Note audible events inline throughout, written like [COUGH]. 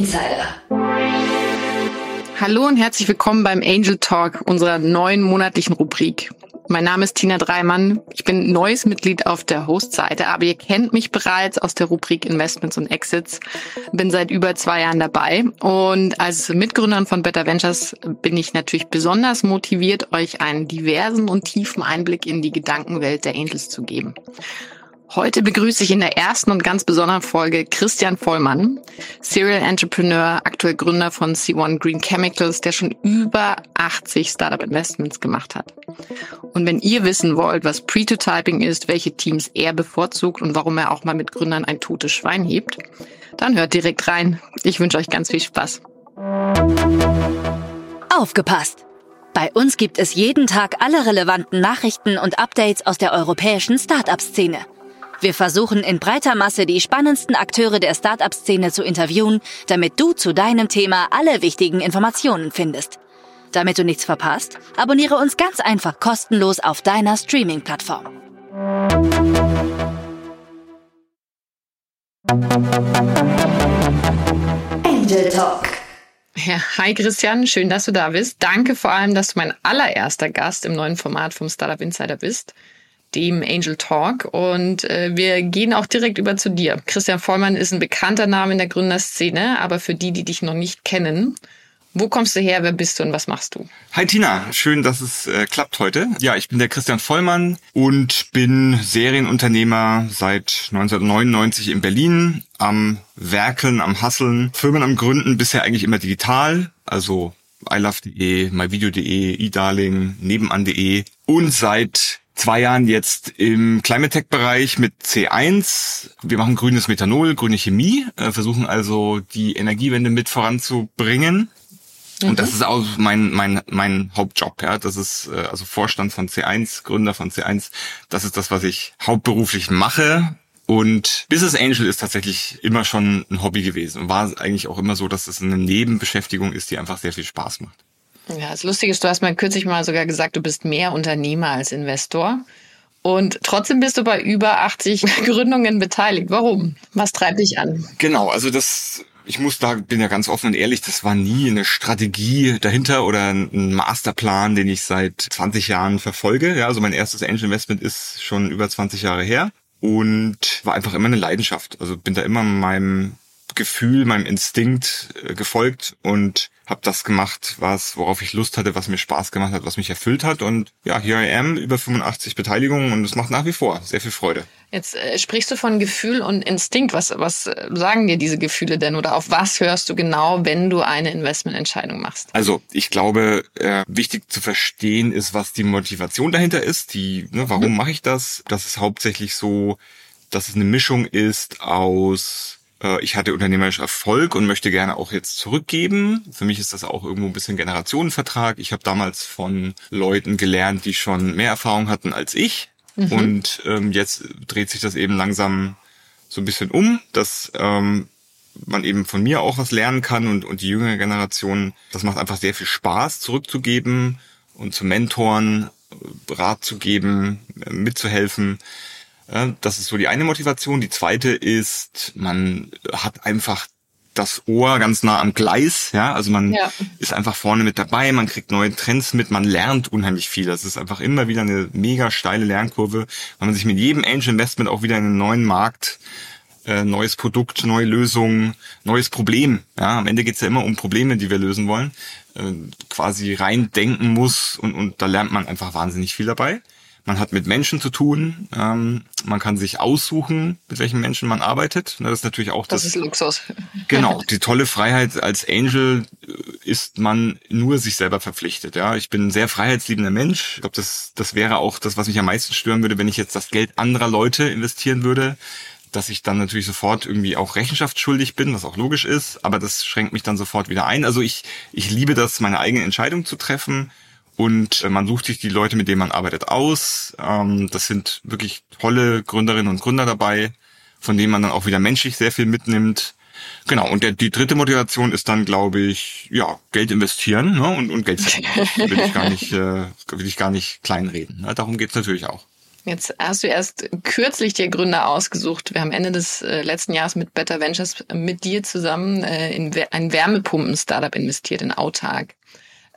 Insider. Hallo und herzlich willkommen beim Angel Talk, unserer neuen monatlichen Rubrik. Mein Name ist Tina Dreimann. Ich bin neues Mitglied auf der Host-Seite, aber ihr kennt mich bereits aus der Rubrik Investments und Exits. Bin seit über zwei Jahren dabei und als Mitgründerin von Better Ventures bin ich natürlich besonders motiviert, euch einen diversen und tiefen Einblick in die Gedankenwelt der Angels zu geben. Heute begrüße ich in der ersten und ganz besonderen Folge Christian Vollmann, Serial Entrepreneur, aktuell Gründer von C1 Green Chemicals, der schon über 80 Startup Investments gemacht hat. Und wenn ihr wissen wollt, was Pre-to-Typing ist, welche Teams er bevorzugt und warum er auch mal mit Gründern ein totes Schwein hebt, dann hört direkt rein. Ich wünsche euch ganz viel Spaß. Aufgepasst! Bei uns gibt es jeden Tag alle relevanten Nachrichten und Updates aus der europäischen Startup-Szene. Wir versuchen in breiter Masse die spannendsten Akteure der Startup-Szene zu interviewen, damit du zu deinem Thema alle wichtigen Informationen findest. Damit du nichts verpasst, abonniere uns ganz einfach kostenlos auf deiner Streaming-Plattform. Angel Talk. Ja, hi Christian, schön, dass du da bist. Danke vor allem, dass du mein allererster Gast im neuen Format vom Startup Insider bist dem Angel Talk. Und äh, wir gehen auch direkt über zu dir. Christian Vollmann ist ein bekannter Name in der Gründerszene, aber für die, die dich noch nicht kennen, wo kommst du her, wer bist du und was machst du? Hi Tina, schön, dass es äh, klappt heute. Ja, ich bin der Christian Vollmann und bin Serienunternehmer seit 1999 in Berlin, am Werkeln, am Hasseln, Firmen am Gründen, bisher eigentlich immer digital, also ilove.de, myvideo.de, eDarling, nebenan.de und seit zwei Jahren jetzt im Climate Tech Bereich mit C1. Wir machen grünes Methanol, grüne Chemie, äh, versuchen also die Energiewende mit voranzubringen. Und das mhm. ist auch mein, mein, mein Hauptjob, ja. Das ist äh, also Vorstand von C1, Gründer von C1. Das ist das, was ich hauptberuflich mache. Und Business Angel ist tatsächlich immer schon ein Hobby gewesen und war eigentlich auch immer so, dass es eine Nebenbeschäftigung ist, die einfach sehr viel Spaß macht. Ja, das Lustige ist, du hast mir kürzlich mal sogar gesagt, du bist mehr Unternehmer als Investor. Und trotzdem bist du bei über 80 [LAUGHS] Gründungen beteiligt. Warum? Was treibt dich an? Genau, also das, ich muss da, bin ja ganz offen und ehrlich, das war nie eine Strategie dahinter oder ein Masterplan, den ich seit 20 Jahren verfolge. Ja, also mein erstes Angel Investment ist schon über 20 Jahre her und war einfach immer eine Leidenschaft. Also bin da immer meinem Gefühl, meinem Instinkt äh, gefolgt und habe das gemacht, was worauf ich Lust hatte, was mir Spaß gemacht hat, was mich erfüllt hat und ja, here I am, über 85 Beteiligungen und es macht nach wie vor sehr viel Freude. Jetzt äh, sprichst du von Gefühl und Instinkt. Was, was äh, sagen dir diese Gefühle denn oder auf was hörst du genau, wenn du eine Investmententscheidung machst? Also ich glaube, äh, wichtig zu verstehen ist, was die Motivation dahinter ist. Die, ne, warum mhm. mache ich das? Das ist hauptsächlich so, dass es eine Mischung ist aus ich hatte unternehmerisch Erfolg und möchte gerne auch jetzt zurückgeben. Für mich ist das auch irgendwo ein bisschen Generationenvertrag. Ich habe damals von Leuten gelernt, die schon mehr Erfahrung hatten als ich. Mhm. Und ähm, jetzt dreht sich das eben langsam so ein bisschen um, dass ähm, man eben von mir auch was lernen kann und, und die jüngere Generation, das macht einfach sehr viel Spaß, zurückzugeben und zu mentoren, Rat zu geben, mitzuhelfen. Das ist so die eine Motivation. Die zweite ist, man hat einfach das Ohr ganz nah am Gleis, ja, also man ja. ist einfach vorne mit dabei, man kriegt neue Trends mit, man lernt unheimlich viel. Das ist einfach immer wieder eine mega steile Lernkurve, weil man sich mit jedem Angel Investment auch wieder in einen neuen Markt, äh, neues Produkt, neue Lösungen, neues Problem. Ja, am Ende geht's ja immer um Probleme, die wir lösen wollen, äh, quasi reindenken muss und, und da lernt man einfach wahnsinnig viel dabei. Man hat mit Menschen zu tun. Ähm, man kann sich aussuchen, mit welchen Menschen man arbeitet. Das ist natürlich auch das. Das ist Luxus. [LAUGHS] Genau. Die tolle Freiheit als Angel äh, ist man nur sich selber verpflichtet. Ja, ich bin ein sehr freiheitsliebender Mensch. Ich glaube, das, das wäre auch das, was mich am meisten stören würde, wenn ich jetzt das Geld anderer Leute investieren würde dass ich dann natürlich sofort irgendwie auch rechenschaftsschuldig bin, was auch logisch ist, aber das schränkt mich dann sofort wieder ein. Also ich, ich liebe das, meine eigene Entscheidung zu treffen und äh, man sucht sich die Leute, mit denen man arbeitet, aus. Ähm, das sind wirklich tolle Gründerinnen und Gründer dabei, von denen man dann auch wieder menschlich sehr viel mitnimmt. Genau, und der, die dritte Motivation ist dann, glaube ich, ja, Geld investieren ne, und, und Geld verdienen. [LAUGHS] will ich gar nicht, äh, will ich gar nicht kleinreden. Ne? Darum geht's natürlich auch. Jetzt hast du erst kürzlich dir Gründer ausgesucht. Wir haben Ende des äh, letzten Jahres mit Better Ventures mit dir zusammen äh, in ein Wärmepumpen-Startup investiert in Autark.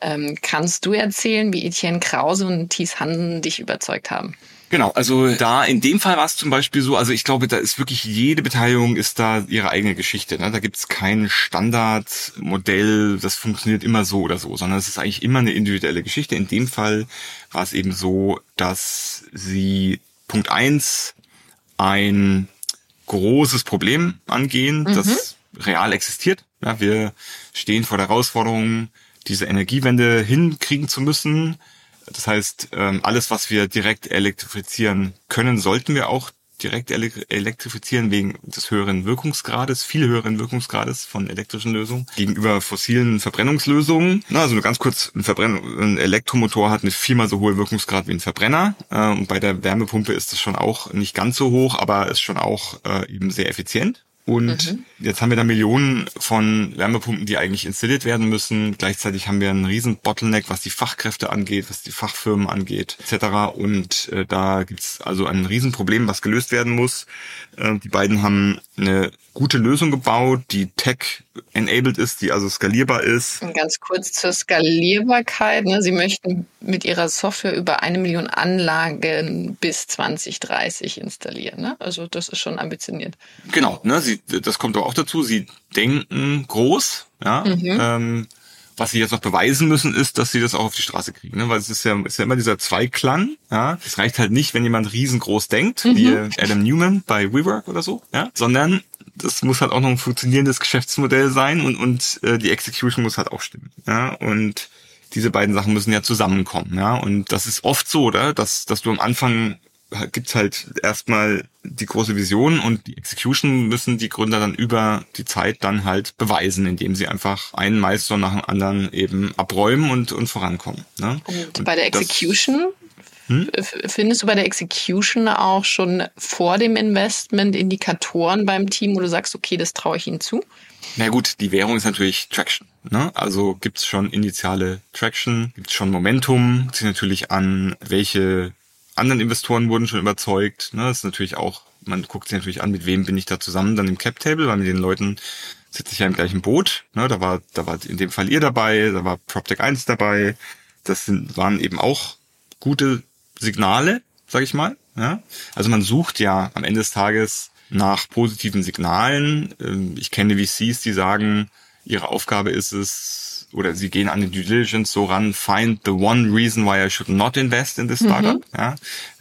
Ähm, kannst du erzählen, wie Etienne Krause und Thies Hansen dich überzeugt haben? Genau, also da in dem Fall war es zum Beispiel so, also ich glaube, da ist wirklich jede Beteiligung ist da ihre eigene Geschichte. Ne? Da gibt es kein Standardmodell, das funktioniert immer so oder so, sondern es ist eigentlich immer eine individuelle Geschichte. In dem Fall war es eben so, dass sie Punkt eins ein großes Problem angehen, mhm. das real existiert. Ja, wir stehen vor der Herausforderung, diese Energiewende hinkriegen zu müssen das heißt, ähm, alles, was wir direkt elektrifizieren können, sollten wir auch direkt elektrifizieren wegen des höheren Wirkungsgrades, viel höheren Wirkungsgrades von elektrischen Lösungen gegenüber fossilen Verbrennungslösungen. Na, also nur ganz kurz, ein, Verbrenn ein Elektromotor hat eine viermal so hohe Wirkungsgrad wie ein Verbrenner. Äh, und bei der Wärmepumpe ist es schon auch nicht ganz so hoch, aber ist schon auch äh, eben sehr effizient. Und mhm. jetzt haben wir da Millionen von Wärmepumpen, die eigentlich installiert werden müssen. Gleichzeitig haben wir einen riesen Bottleneck, was die Fachkräfte angeht, was die Fachfirmen angeht, etc. Und äh, da gibt's also ein Riesenproblem, was gelöst werden muss. Äh, die beiden haben eine gute Lösung gebaut, die tech-enabled ist, die also skalierbar ist. Und ganz kurz zur Skalierbarkeit. Ne? Sie möchten mit Ihrer Software über eine Million Anlagen bis 2030 installieren. Ne? Also das ist schon ambitioniert. Genau, ne? Sie, das kommt aber auch dazu. Sie denken groß. Ja? Mhm. Ähm, was sie jetzt noch beweisen müssen, ist, dass sie das auch auf die Straße kriegen, ne? weil es ist ja, ist ja immer dieser Zweiklang. Ja, es reicht halt nicht, wenn jemand riesengroß denkt, mhm. wie Adam Newman bei WeWork oder so, ja, sondern das muss halt auch noch ein funktionierendes Geschäftsmodell sein und und äh, die Execution muss halt auch stimmen. Ja, und diese beiden Sachen müssen ja zusammenkommen, ja. Und das ist oft so, oder? Dass, dass du am Anfang gibt's halt erstmal die große Vision und die Execution müssen die Gründer dann über die Zeit dann halt beweisen, indem sie einfach einen Meister nach dem anderen eben abräumen und, und vorankommen. Ne? Und, und bei der Execution hm? Findest du bei der Execution auch schon vor dem Investment Indikatoren beim Team, wo du sagst, okay, das traue ich ihnen zu? Na gut, die Währung ist natürlich Traction. Ne? Also gibt's schon initiale Traction, gibt's schon Momentum, zieht natürlich an, welche anderen Investoren wurden schon überzeugt. Ne? Das ist natürlich auch, man guckt sich natürlich an, mit wem bin ich da zusammen dann im Cap Table, weil mit den Leuten sitze ich ja im gleichen Boot. Ne? Da war, da war in dem Fall ihr dabei, da war PropTech 1 dabei. Das sind, waren eben auch gute Signale, sag ich mal. Ja? Also man sucht ja am Ende des Tages nach positiven Signalen. Ähm, ich kenne VCs, die sagen, ihre Aufgabe ist es, oder sie gehen an die Due Diligence so ran, find the one reason why I should not invest in this mhm. startup. Mhm. Ja,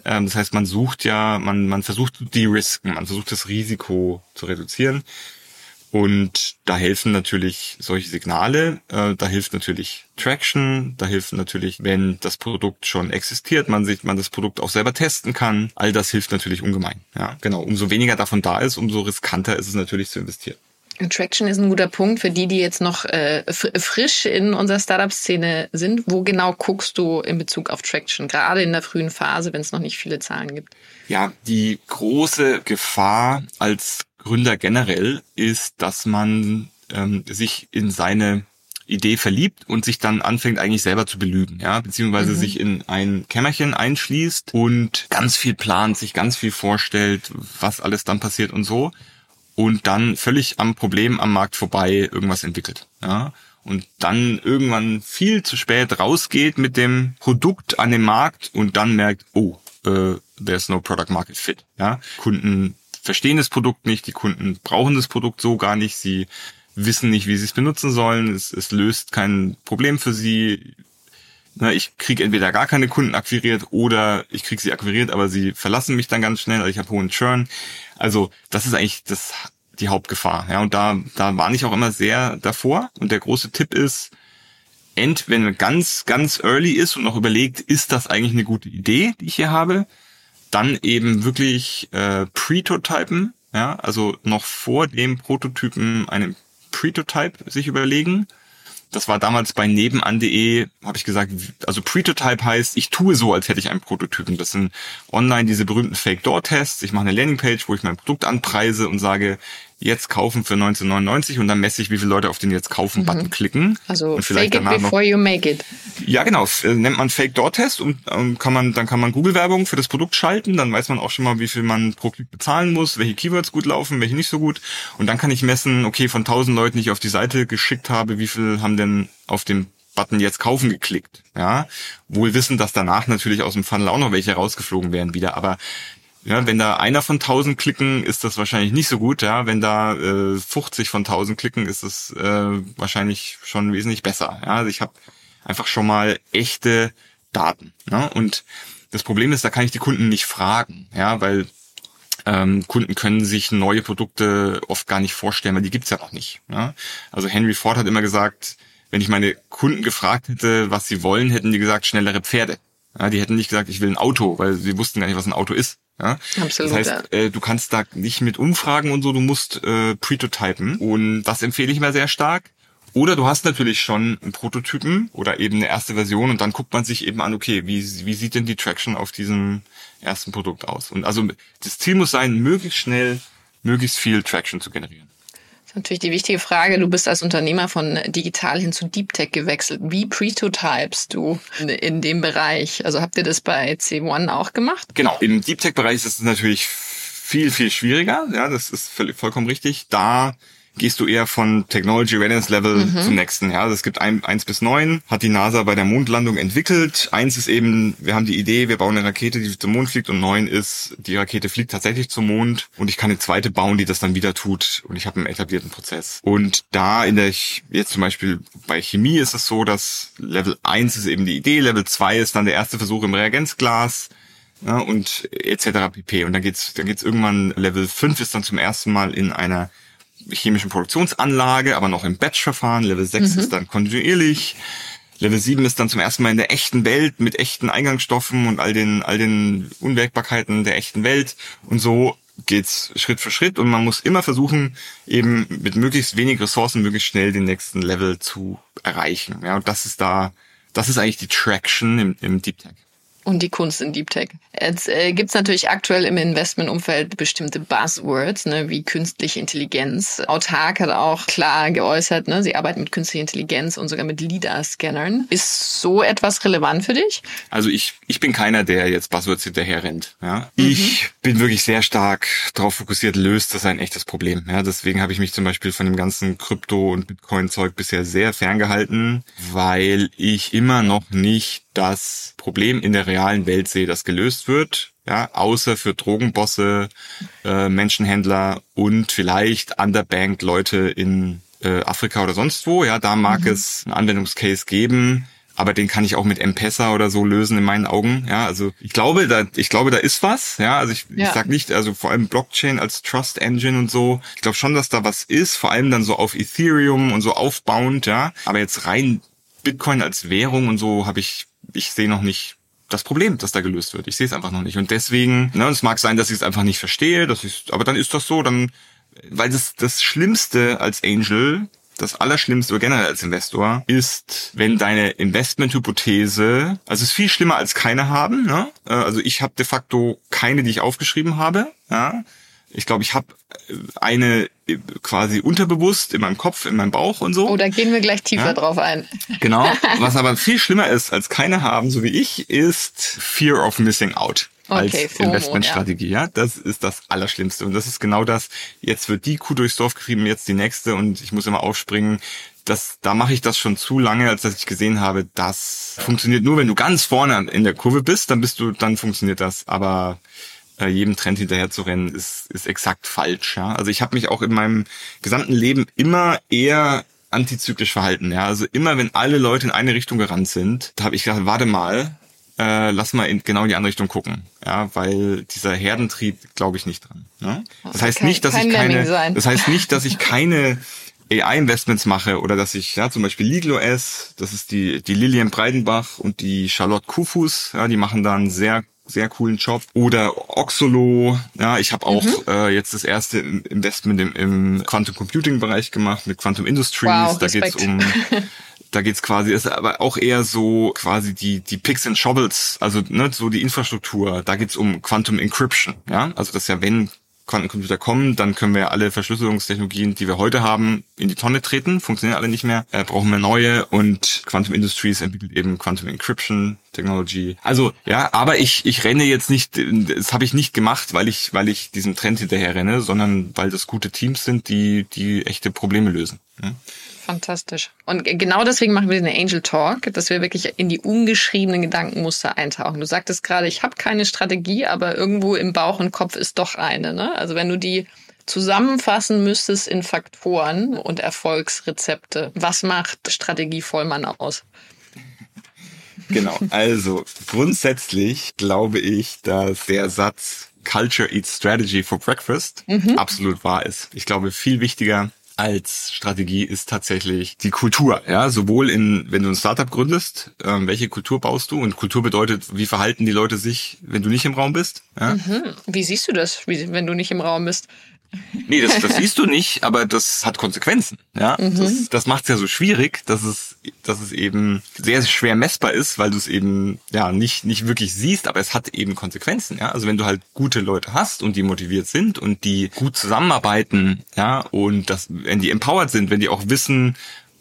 ähm, das heißt, man sucht ja, man, man versucht zu de-risken, man versucht das Risiko zu reduzieren. Und da helfen natürlich solche Signale, äh, da hilft natürlich Traction, da hilft natürlich, wenn das Produkt schon existiert, man sich, man das Produkt auch selber testen kann. All das hilft natürlich ungemein. Ja, genau. Umso weniger davon da ist, umso riskanter ist es natürlich zu investieren. Traction ist ein guter Punkt für die, die jetzt noch äh, frisch in unserer Startup-Szene sind. Wo genau guckst du in Bezug auf Traction, gerade in der frühen Phase, wenn es noch nicht viele Zahlen gibt? Ja, die große Gefahr als Gründer generell ist, dass man ähm, sich in seine Idee verliebt und sich dann anfängt eigentlich selber zu belügen, ja, beziehungsweise mhm. sich in ein Kämmerchen einschließt und ganz viel plant, sich ganz viel vorstellt, was alles dann passiert und so und dann völlig am Problem am Markt vorbei irgendwas entwickelt. Ja? Und dann irgendwann viel zu spät rausgeht mit dem Produkt an den Markt und dann merkt, oh, äh, there's no product market fit. Ja? Kunden verstehen das Produkt nicht, die Kunden brauchen das Produkt so gar nicht, sie wissen nicht, wie sie es benutzen sollen, es, es löst kein Problem für sie. Na, ich kriege entweder gar keine Kunden akquiriert oder ich kriege sie akquiriert, aber sie verlassen mich dann ganz schnell, also ich habe hohen Churn. Also das ist eigentlich das die Hauptgefahr. Ja, und da, da warne ich auch immer sehr davor. Und der große Tipp ist, ent, wenn man ganz, ganz early ist und noch überlegt, ist das eigentlich eine gute Idee, die ich hier habe, dann eben wirklich äh, Pretotypen, ja, also noch vor dem Prototypen einen Pretotype sich überlegen das war damals bei nebenan.de, habe ich gesagt, also Pretotype heißt, ich tue so, als hätte ich einen Prototypen. Das sind online diese berühmten Fake-Door-Tests. Ich mache eine Landingpage, wo ich mein Produkt anpreise und sage, jetzt kaufen für 1999 und dann messe ich, wie viele Leute auf den jetzt kaufen Button klicken. Also und vielleicht fake it danach noch before you make it. ja, genau. Äh, Nennt man Fake Door Test und ähm, kann man, dann kann man Google-Werbung für das Produkt schalten. Dann weiß man auch schon mal, wie viel man pro Klick bezahlen muss, welche Keywords gut laufen, welche nicht so gut. Und dann kann ich messen, okay, von 1000 Leuten, die ich auf die Seite geschickt habe, wie viel haben denn auf den Button jetzt kaufen geklickt. Ja, wohl wissen, dass danach natürlich aus dem Funnel auch noch welche rausgeflogen wären wieder. Aber ja, wenn da einer von 1000 klicken, ist das wahrscheinlich nicht so gut. Ja, wenn da äh, 50 von 1000 klicken, ist es äh, wahrscheinlich schon wesentlich besser. Ja, also ich habe einfach schon mal echte Daten. Ne? Und das Problem ist, da kann ich die Kunden nicht fragen, ja, weil ähm, Kunden können sich neue Produkte oft gar nicht vorstellen, weil die gibt's ja noch nicht. Ja? Also Henry Ford hat immer gesagt, wenn ich meine Kunden gefragt hätte, was sie wollen, hätten die gesagt, schnellere Pferde. Ja, die hätten nicht gesagt, ich will ein Auto, weil sie wussten gar nicht, was ein Auto ist. Ja? Absolut, Das heißt, äh, du kannst da nicht mit umfragen und so, du musst äh, pretotypen. Und das empfehle ich mir sehr stark. Oder du hast natürlich schon einen Prototypen oder eben eine erste Version und dann guckt man sich eben an, okay, wie, wie sieht denn die Traction auf diesem ersten Produkt aus? Und also das Ziel muss sein, möglichst schnell, möglichst viel Traction zu generieren. Ist natürlich die wichtige Frage. Du bist als Unternehmer von digital hin zu Deep Tech gewechselt. Wie prototypest du in, dem Bereich? Also habt ihr das bei C1 auch gemacht? Genau. Im Deep Tech Bereich ist es natürlich viel, viel schwieriger. Ja, das ist vollkommen richtig. Da gehst du eher von Technology Readiness Level zum nächsten. Ja, also es gibt ein, eins bis neun, hat die NASA bei der Mondlandung entwickelt. Eins ist eben, wir haben die Idee, wir bauen eine Rakete, die zum Mond fliegt und neun ist, die Rakete fliegt tatsächlich zum Mond und ich kann eine zweite bauen, die das dann wieder tut und ich habe einen etablierten Prozess. Und da in der, Ch- jetzt zum Beispiel bei Chemie ist es so, dass Level eins ist eben die Idee, Level zwei ist dann der erste Versuch im Reagenzglas, ja, und etc. pp. Und dann geht's, dann geht's irgendwann, Level 5 ist dann zum ersten Mal in einer chemischen Produktionsanlage, aber noch im Batch-Verfahren. Level 6 ist dann kontinuierlich. Level 7 ist dann zum ersten Mal in der echten Welt mit echten Eingangsstoffen und all den, all den Unwägbarkeiten der echten Welt. Und so geht's Schritt für Schritt und man muss immer versuchen, eben mit möglichst wenig Ressourcen möglichst schnell den nächsten Level zu erreichen. Ja, und das ist da, das ist eigentlich die Traction im, im Deep Tech. Und die Kunst in Deep Tech. Jetzt äh, gibt's natürlich aktuell im Investmentumfeld bestimmte Buzzwords, ne, wie künstliche Intelligenz. Autark hat auch klar geäußert, ne, sie arbeiten mit künstlicher Intelligenz und sogar mit LIDAR-Scannern. Ist so etwas relevant für dich? Also ich, ich bin keiner, der jetzt Buzzwords hinterher rennt. Ja? Ich bin wirklich sehr stark darauf fokussiert, löst das ein echtes Problem. Ja? Deswegen habe ich mich zum Beispiel von dem ganzen Krypto- und Bitcoin-Zeug bisher sehr ferngehalten, weil ich immer noch nicht das Problem in der realen Welt sehe, das gelöst wird. Ja, außer für Drogenbosse, äh, Menschenhändler und vielleicht underbanked Leute in äh, Afrika oder sonst wo. Ja, da mag es einen Anwendungscase geben, aber den kann ich auch mit M-Pesa oder so lösen in meinen Augen. Ja, also ich glaube, da ich glaube, da ist was. Ja, also ich, Ja. ich sag nicht, also vor allem Blockchain als Trust Engine und so. Ich glaube schon, dass da was ist, vor allem dann so auf Ethereum und so aufbauend. Ja, aber jetzt rein Bitcoin als Währung und so habe ich ich sehe noch nicht das Problem, das da gelöst wird. Ich sehe es einfach noch nicht. Und deswegen, ne, es mag sein, dass ich es einfach nicht verstehe, dass ich, aber dann ist das so, dann, weil das, das Schlimmste als Angel, das Allerschlimmste oder generell als Investor, ist, wenn deine Investmenthypothese, also es ist viel schlimmer als keine haben, ne? Äh, Also ich habe de facto keine, die ich aufgeschrieben habe, ja. Ich glaube, ich habe eine äh, quasi unterbewusst in meinem Kopf, in meinem Bauch und so. Oh, da gehen wir gleich tiefer Ja? drauf ein. Genau. [LAUGHS] Was aber viel schlimmer ist als keine haben, so wie ich, ist Fear of Missing Out. Als Okay, FOMO, Investmentstrategie, ja. Das ist das Allerschlimmste. Und das ist genau das. Jetzt wird die Kuh durchs Dorf getrieben, jetzt die nächste und ich muss immer aufspringen. Das, da mache ich das schon zu lange, als dass ich gesehen habe, das funktioniert nur, wenn du ganz vorne in der Kurve bist, dann bist du, dann funktioniert das. Aber äh, jedem Trend hinterher zu rennen, ist, ist exakt falsch. Ja? Also ich habe mich auch in meinem gesamten Leben immer eher antizyklisch verhalten. Ja? Also immer, wenn alle Leute in eine Richtung gerannt sind, da habe ich gedacht, warte mal, äh, lass mal in genau in die andere Richtung gucken. Ja, weil dieser Herdentrieb glaube ich nicht dran. Ne? Das heißt kein- nicht, dass kein ich keine, das heißt nicht, dass ich keine AI-Investments mache oder dass ich ja zum Beispiel LegalOS, das ist die die Lilian Breidenbach und die Charlotte Kufus, ja, die machen da einen sehr sehr coolen Job oder Oxolo, ja, ich habe auch Mhm. äh, jetzt das erste Investment im, im Quantum Computing Bereich gemacht mit Quantum Industries, Wow, da geht's Respekt. um [LAUGHS] da geht's quasi, ist aber auch eher so quasi die, die Picks and Shovels, also ne, so die Infrastruktur. Da geht's um Quantum Encryption, ja. Also das ist ja, wenn Quantencomputer kommen, dann können wir alle Verschlüsselungstechnologien, die wir heute haben, in die Tonne treten, funktionieren alle nicht mehr, äh, brauchen wir neue und Quantum Industries entwickelt eben Quantum Encryption Technology. Also ja, aber ich ich renne jetzt nicht, das habe ich nicht gemacht, weil ich weil ich diesem Trend hinterher renne, sondern weil das gute Teams sind, die die echte Probleme lösen. Ja? Fantastisch. Und genau deswegen machen wir den Angel Talk, dass wir wirklich in die ungeschriebenen Gedankenmuster eintauchen. Du sagtest gerade, ich habe keine Strategie, aber irgendwo im Bauch und Kopf ist doch eine. Ne? Also wenn du die zusammenfassen müsstest in Faktoren und Erfolgsrezepte, was macht Strategie Vollmann aus? Genau, also grundsätzlich glaube ich, dass der Satz Culture eats Strategy for Breakfast mhm. absolut wahr ist. Ich glaube, viel wichtiger als Strategie ist tatsächlich die Kultur. Ja, sowohl in, wenn du ein Startup gründest, ähm, welche Kultur baust du? Und Kultur bedeutet, wie verhalten die Leute sich, wenn du nicht im Raum bist? Ja? Mhm. Wie siehst du das, wenn du nicht im Raum bist? Nee, das, das siehst du nicht, aber das hat Konsequenzen. Ja, mhm. das, das macht es ja so schwierig, dass es, dass es eben sehr schwer messbar ist, weil du es eben ja nicht nicht wirklich siehst, aber es hat eben Konsequenzen. Ja, also wenn du halt gute Leute hast und die motiviert sind und die gut zusammenarbeiten, ja, und das, wenn die empowered sind, wenn die auch wissen,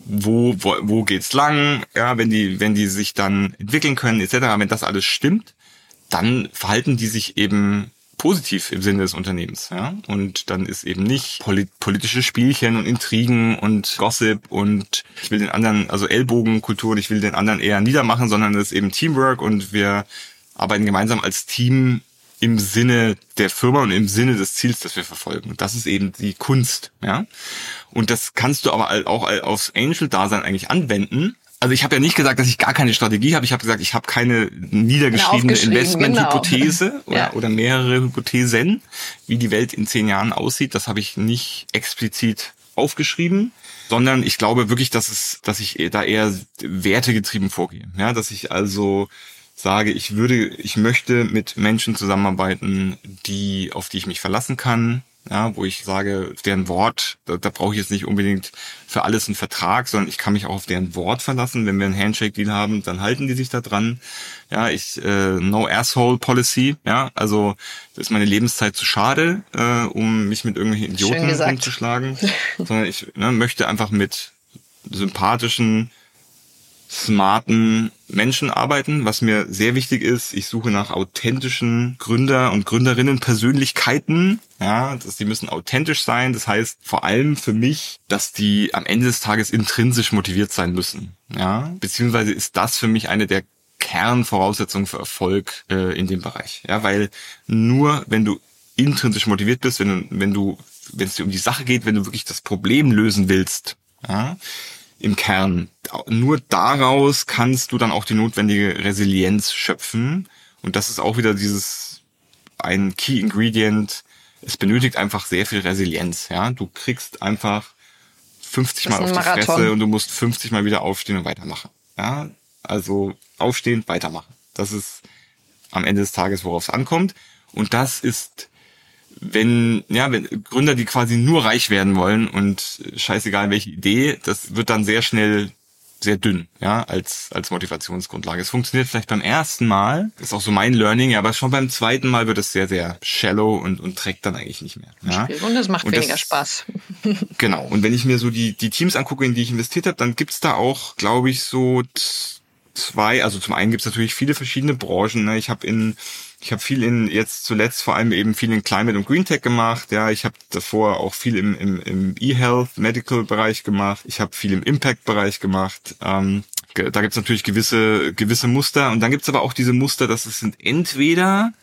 wo, wo, wo geht's lang, ja, wenn die, wenn die sich dann entwickeln können, etc., wenn das alles stimmt, dann verhalten die sich eben positiv im Sinne des Unternehmens. Ja? Und dann ist eben nicht polit politische Spielchen und Intrigen und Gossip und ich will den anderen, also Ellbogenkultur, ich will den anderen eher niedermachen, sondern es ist eben Teamwork und wir arbeiten gemeinsam als Team im Sinne der Firma und im Sinne des Ziels, das wir verfolgen. Und das ist eben die Kunst, ja. Und das kannst du aber auch aufs Angel-Dasein eigentlich anwenden, also ich habe ja nicht gesagt, dass ich gar keine Strategie habe. Ich habe gesagt, ich habe keine niedergeschriebene Investmenthypothese genau. oder, ja. oder mehrere Hypothesen, wie die Welt in zehn Jahren aussieht. Das habe ich nicht explizit aufgeschrieben, sondern ich glaube wirklich, dass es, dass ich da eher wertegetrieben vorgehe. Ja, dass ich also sage, ich würde, ich möchte mit Menschen zusammenarbeiten, die, auf die ich mich verlassen kann, ja, wo ich sage, deren Wort, da, da brauche ich jetzt nicht unbedingt für alles einen Vertrag, sondern ich kann mich auch auf deren Wort verlassen. Wenn wir einen Handshake-Deal haben, dann halten die sich da dran. Ja, ich äh, No Asshole Policy, ja, also das ist meine Lebenszeit zu schade, äh, um mich mit irgendwelchen Idioten rumzuschlagen, [LAUGHS] sondern ich ne, möchte einfach mit sympathischen smarten Menschen arbeiten, was mir sehr wichtig ist. Ich suche nach authentischen Gründer und Gründerinnen Persönlichkeiten. Ja, dass die müssen authentisch sein. Das heißt vor allem für mich, dass die am Ende des Tages intrinsisch motiviert sein müssen. Ja, beziehungsweise ist das für mich eine der Kernvoraussetzungen für Erfolg äh, in dem Bereich. Ja, weil nur wenn du intrinsisch motiviert bist, wenn, wenn du, wenn es dir um die Sache geht, wenn du wirklich das Problem lösen willst, ja, im Kern. Nur daraus kannst du dann auch die notwendige Resilienz schöpfen. Und das ist auch wieder dieses ein Key Ingredient. Es benötigt einfach sehr viel Resilienz. Ja, du kriegst einfach 50 Mal auf die Marathon. Fresse und du musst 50 Mal wieder aufstehen und weitermachen. Ja, also aufstehen, weitermachen. Das ist am Ende des Tages, worauf es ankommt. Und das ist wenn, ja, wenn Gründer, die quasi nur reich werden wollen und scheißegal welche Idee, das wird dann sehr schnell sehr dünn, ja, als, als Motivationsgrundlage. Es funktioniert vielleicht beim ersten Mal, ist auch so mein Learning, aber schon beim zweiten Mal wird es sehr, sehr shallow und, und trägt dann eigentlich nicht mehr. Ja? Und es macht und weniger das, Spaß. genau. Und wenn ich mir so die, die Teams angucke, in die ich investiert habe, dann gibt's da auch, glaube ich, so zwei, also zum einen gibt's natürlich viele verschiedene Branchen. Ne? Ich habe in ich habe viel in jetzt zuletzt vor allem eben viel in Climate und Green Tech gemacht. Ja, ich habe davor auch viel im, im, im E-Health, Medical Bereich gemacht. Ich habe viel im Impact Bereich gemacht. Ähm, da gibt's natürlich gewisse gewisse Muster und dann gibt's aber auch diese Muster, dass es sind entweder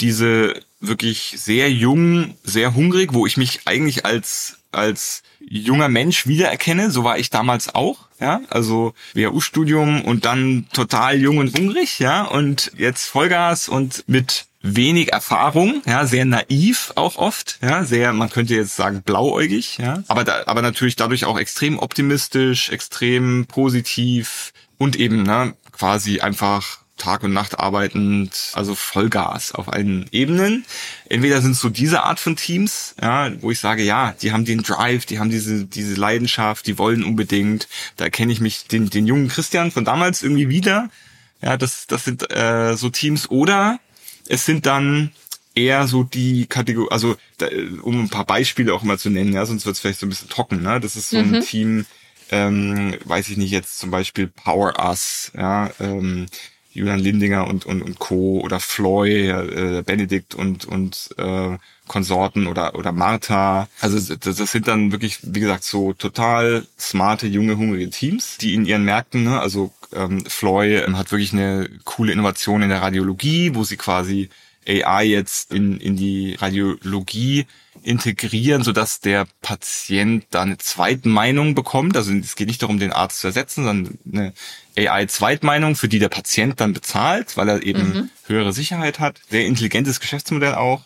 diese wirklich sehr jung, sehr hungrig, wo ich mich eigentlich als als junger Mensch wiedererkenne. So war ich damals auch. Ja, also WHU-Studium und dann total jung und hungrig. Ja, und jetzt Vollgas und mit wenig Erfahrung, ja, sehr naiv auch oft, ja, sehr, man könnte jetzt sagen blauäugig, ja, aber da, aber natürlich dadurch auch extrem optimistisch, extrem positiv und eben, ne, quasi einfach Tag und Nacht arbeitend, also Vollgas auf allen Ebenen. Entweder sind es so diese Art von Teams, ja, wo ich sage, ja, die haben den Drive, die haben diese, diese Leidenschaft, die wollen unbedingt. Da erkenne ich mich den, den jungen Christian von damals irgendwie wieder. Ja, das, das sind äh, so Teams. Oder es sind dann eher so die Kategorie, also da, um ein paar Beispiele auch mal zu nennen, ja, sonst wird es vielleicht so ein bisschen trocken, ne? Das ist so ein Team, ähm, weiß ich nicht, jetzt zum Beispiel Power Us, ja, ähm, Julian Lindinger und, und, und Co. oder Floy, äh, Benedikt und, und äh, Konsorten oder, oder Martha. Also das, das sind dann wirklich, wie gesagt, so total smarte, junge, hungrige Teams, die in ihren Märkten, ne, also ähm, Floy ähm, hat wirklich eine coole Innovation in der Radiologie, wo sie quasi AI jetzt in, in die Radiologie integrieren, sodass der Patient da eine Zweitmeinung bekommt. Also es geht nicht darum, den Arzt zu ersetzen, sondern eine AI-Zweitmeinung, für die der Patient dann bezahlt, weil er eben mhm. höhere Sicherheit hat. Sehr intelligentes Geschäftsmodell auch.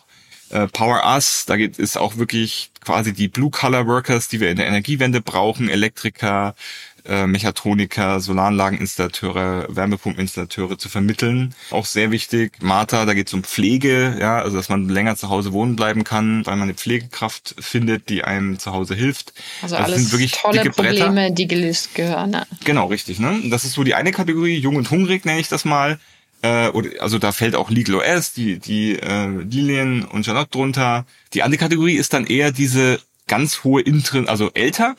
Äh, Power Us, da geht es auch wirklich quasi die Blue-Collar-Workers, die wir in der Energiewende brauchen, Elektriker, äh, Mechatroniker, Solaranlageninstallateure, Wärmepumpeninstallateure zu vermitteln. Auch sehr wichtig. Martha, da geht es um Pflege, ja, also dass man länger zu Hause wohnen bleiben kann, weil man eine Pflegekraft findet, die einem zu Hause hilft. Also, also alles wirklich tolle Probleme, Bretter. die gelöst gehören. Ne? Genau, richtig. Ne? Das ist so die eine Kategorie, jung und hungrig nenne ich das mal. Äh, also da fällt auch Legal OS, die, die äh, Lilien und Charlotte drunter. Die andere Kategorie ist dann eher diese ganz hohe Intrin, also älter,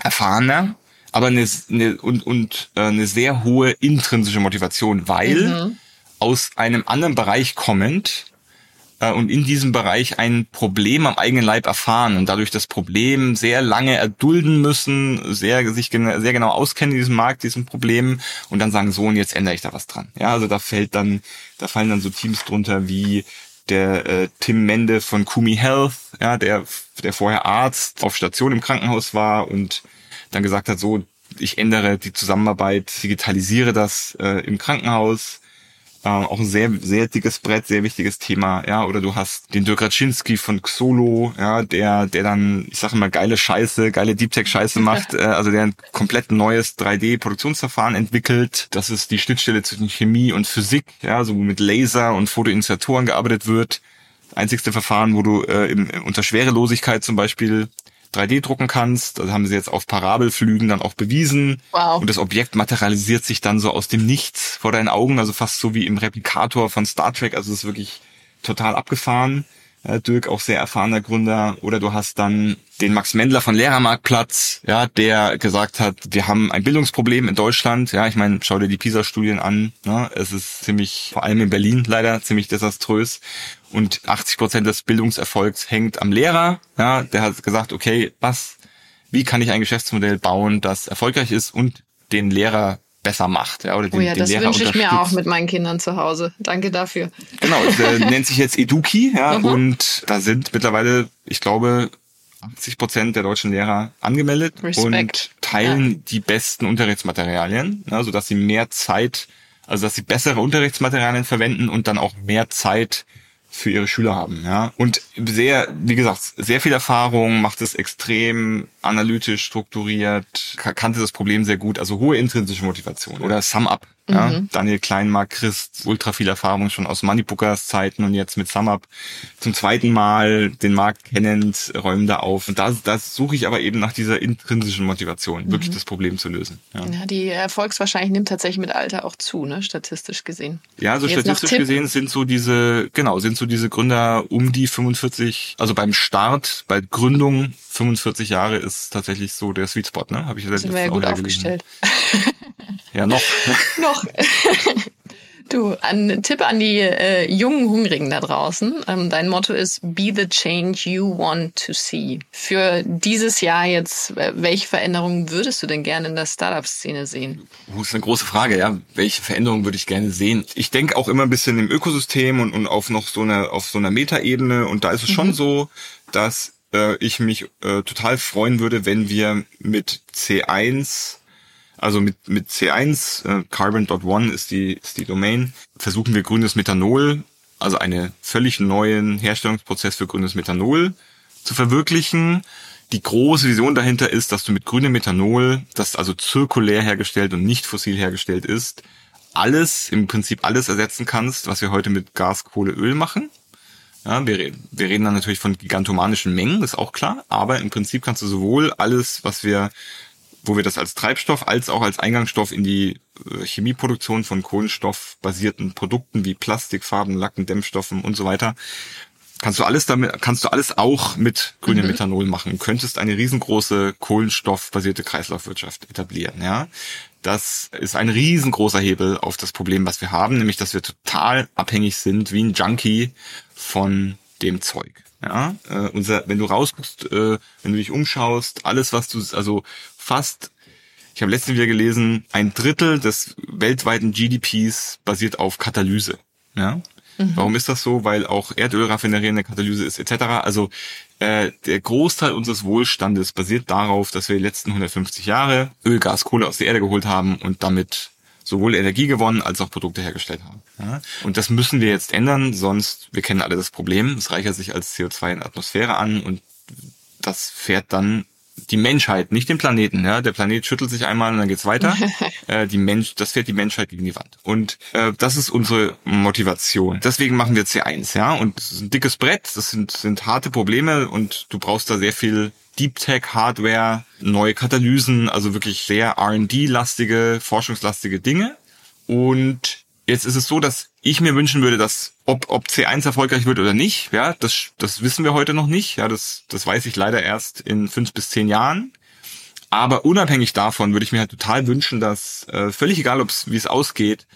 erfahrener, aber eine, eine und, und äh, eine sehr hohe intrinsische Motivation, weil mhm. aus einem anderen Bereich kommend äh, und in diesem Bereich ein Problem am eigenen Leib erfahren und dadurch das Problem sehr lange erdulden müssen, sehr sich sehr genau auskennen in diesem Markt, diesem Problem und dann sagen so und jetzt ändere ich da was dran. Ja, also da fällt dann, da fallen dann so Teams drunter wie der äh, Tim Mende von Kumi Health, ja, der der vorher Arzt auf Station im Krankenhaus war und dann gesagt hat, so, ich ändere die Zusammenarbeit, digitalisiere das äh, im Krankenhaus. Äh, auch ein sehr, sehr dickes Brett, sehr wichtiges Thema, ja. Oder du hast den Dirk Raczynski von Xolo, ja, der, der dann, ich sage mal, geile Scheiße, geile Deep Tech Scheiße macht, [LAUGHS] äh, also der ein komplett neues 3D-Produktionsverfahren entwickelt. Das ist die Schnittstelle zwischen Chemie und Physik, ja, so mit Laser und Fotoinitiatoren gearbeitet wird. Einzigste Verfahren, wo du äh, im, unter Schwerelosigkeit zum Beispiel 3D drucken kannst. Das haben sie jetzt auf Parabelflügen dann auch bewiesen. Wow. Und das Objekt materialisiert sich dann so aus dem Nichts vor deinen Augen, also fast so wie im Replikator von Star Trek. Also es ist wirklich total abgefahren. Dirk auch sehr erfahrener Gründer. Oder du hast dann den Max Mendler von Lehrermarktplatz, ja, der gesagt hat, wir haben ein Bildungsproblem in Deutschland. Ja, ich meine, schau dir die PISA-Studien an. Ne? Es ist ziemlich, vor allem in Berlin leider, ziemlich desaströs. Und 80 Prozent des Bildungserfolgs hängt am Lehrer. Ja, der hat gesagt, okay, was, wie kann ich ein Geschäftsmodell bauen, das erfolgreich ist und den Lehrer besser macht. Ja, oder den, oh ja, den das Lehrer wünsche ich mir auch mit meinen Kindern zu Hause. Danke dafür. Genau, der [LAUGHS] nennt sich jetzt Eduki, ja, mhm. und da sind mittlerweile, ich glaube, 80 Prozent der deutschen Lehrer angemeldet Respekt. und teilen ja. die besten Unterrichtsmaterialien, ja, so dass sie mehr Zeit, also dass sie bessere Unterrichtsmaterialien verwenden und dann auch mehr Zeit für ihre Schüler haben, ja. Und sehr, wie gesagt, sehr viel Erfahrung, macht es extrem analytisch strukturiert, kannte das Problem sehr gut, also hohe intrinsische Motivation. Oder Sum Up, ja, mhm. Daniel Kleinmark, Christ, ultra viel Erfahrung schon aus Moneybookers Zeiten und jetzt mit SumUp zum zweiten Mal den Markt kennend, räumen da auf. Und da, da suche ich aber eben nach dieser intrinsischen Motivation, mhm. wirklich das Problem zu lösen. Ja. ja, die Erfolgswahrscheinlich nimmt tatsächlich mit Alter auch zu, ne, statistisch gesehen. Ja, so jetzt statistisch gesehen sind so diese, genau, sind so diese Gründer um die 45, also beim Start, bei Gründung 45 Jahre ist tatsächlich so der Sweet Spot, ne? Habe ich ja gut aufgestellt. ja, noch. [LAUGHS] noch. [LAUGHS] Du, ein Tipp an die äh, jungen Hungrigen da draußen. Ähm, dein Motto ist Be the change you want to see. Für dieses Jahr jetzt, äh, welche Veränderungen würdest du denn gerne in der Startup-Szene sehen? Das ist eine große Frage, ja. Welche Veränderungen würde ich gerne sehen? Ich denke auch immer ein bisschen im Ökosystem und, und auf noch so einer, auf so einer Metaebene. Und da ist es mhm. schon so, dass äh, ich mich äh, total freuen würde, wenn wir mit C1 also mit, mit C1, äh, Carbon.one ist die, ist die Domain, versuchen wir grünes Methanol, also einen völlig neuen Herstellungsprozess für grünes Methanol zu verwirklichen. Die große Vision dahinter ist, dass du mit grünem Methanol, das also zirkulär hergestellt und nicht fossil hergestellt ist, alles, im Prinzip alles ersetzen kannst, was wir heute mit Gas, Kohle, Öl machen. Ja, wir, wir reden dann natürlich von gigantomanischen Mengen, ist auch klar, aber im Prinzip kannst du sowohl alles, was wir wo wir das als Treibstoff als auch als Eingangsstoff in die äh, Chemieproduktion von kohlenstoffbasierten Produkten wie Plastik, Farben, Lacken, Dämmstoffen und so weiter kannst du alles damit, kannst du alles auch mit grünem mhm. Methanol machen. Du könntest eine riesengroße kohlenstoffbasierte Kreislaufwirtschaft etablieren, ja. Das ist ein riesengroßer Hebel auf das Problem, was wir haben, nämlich, dass wir total abhängig sind, wie ein Junkie von dem Zeug. Ja, äh, unser, wenn du rausguckst, äh, wenn du dich umschaust, alles, was du, also fast, ich habe letztens wieder gelesen, ein Drittel des weltweiten GDPs basiert auf Katalyse. Ja, Mhm. Warum ist das so? Weil auch Erdölraffinerien eine Katalyse ist etc. Also äh, der Großteil unseres Wohlstandes basiert darauf, dass wir die letzten 150 Jahre Öl, Gas, Kohle aus der Erde geholt haben und damit sowohl Energie gewonnen als auch Produkte hergestellt haben. Ja? Und das müssen wir jetzt ändern, sonst, wir kennen alle das Problem, es reichert sich als CO2 in Atmosphäre an und das fährt dann die Menschheit, nicht den Planeten. Ja? Der Planet schüttelt sich einmal und dann geht's weiter. [LAUGHS] äh, die Mensch, das fährt die Menschheit gegen die Wand. Und äh, das ist unsere Motivation. Deswegen machen wir C1, ja. Und es ist ein dickes Brett, das sind, sind harte Probleme und du brauchst da sehr viel Deep Tech Hardware, neue Katalysen, also wirklich sehr R&D-lastige, forschungslastige Dinge. Und Jetzt ist es so, dass ich mir wünschen würde, dass ob, ob C1 erfolgreich wird oder nicht, ja, das, das wissen wir heute noch nicht. Ja, das, das weiß ich leider erst in fünf bis zehn Jahren. Aber unabhängig davon würde ich mir halt total wünschen, dass äh, völlig egal, ob's, wie es ausgeht,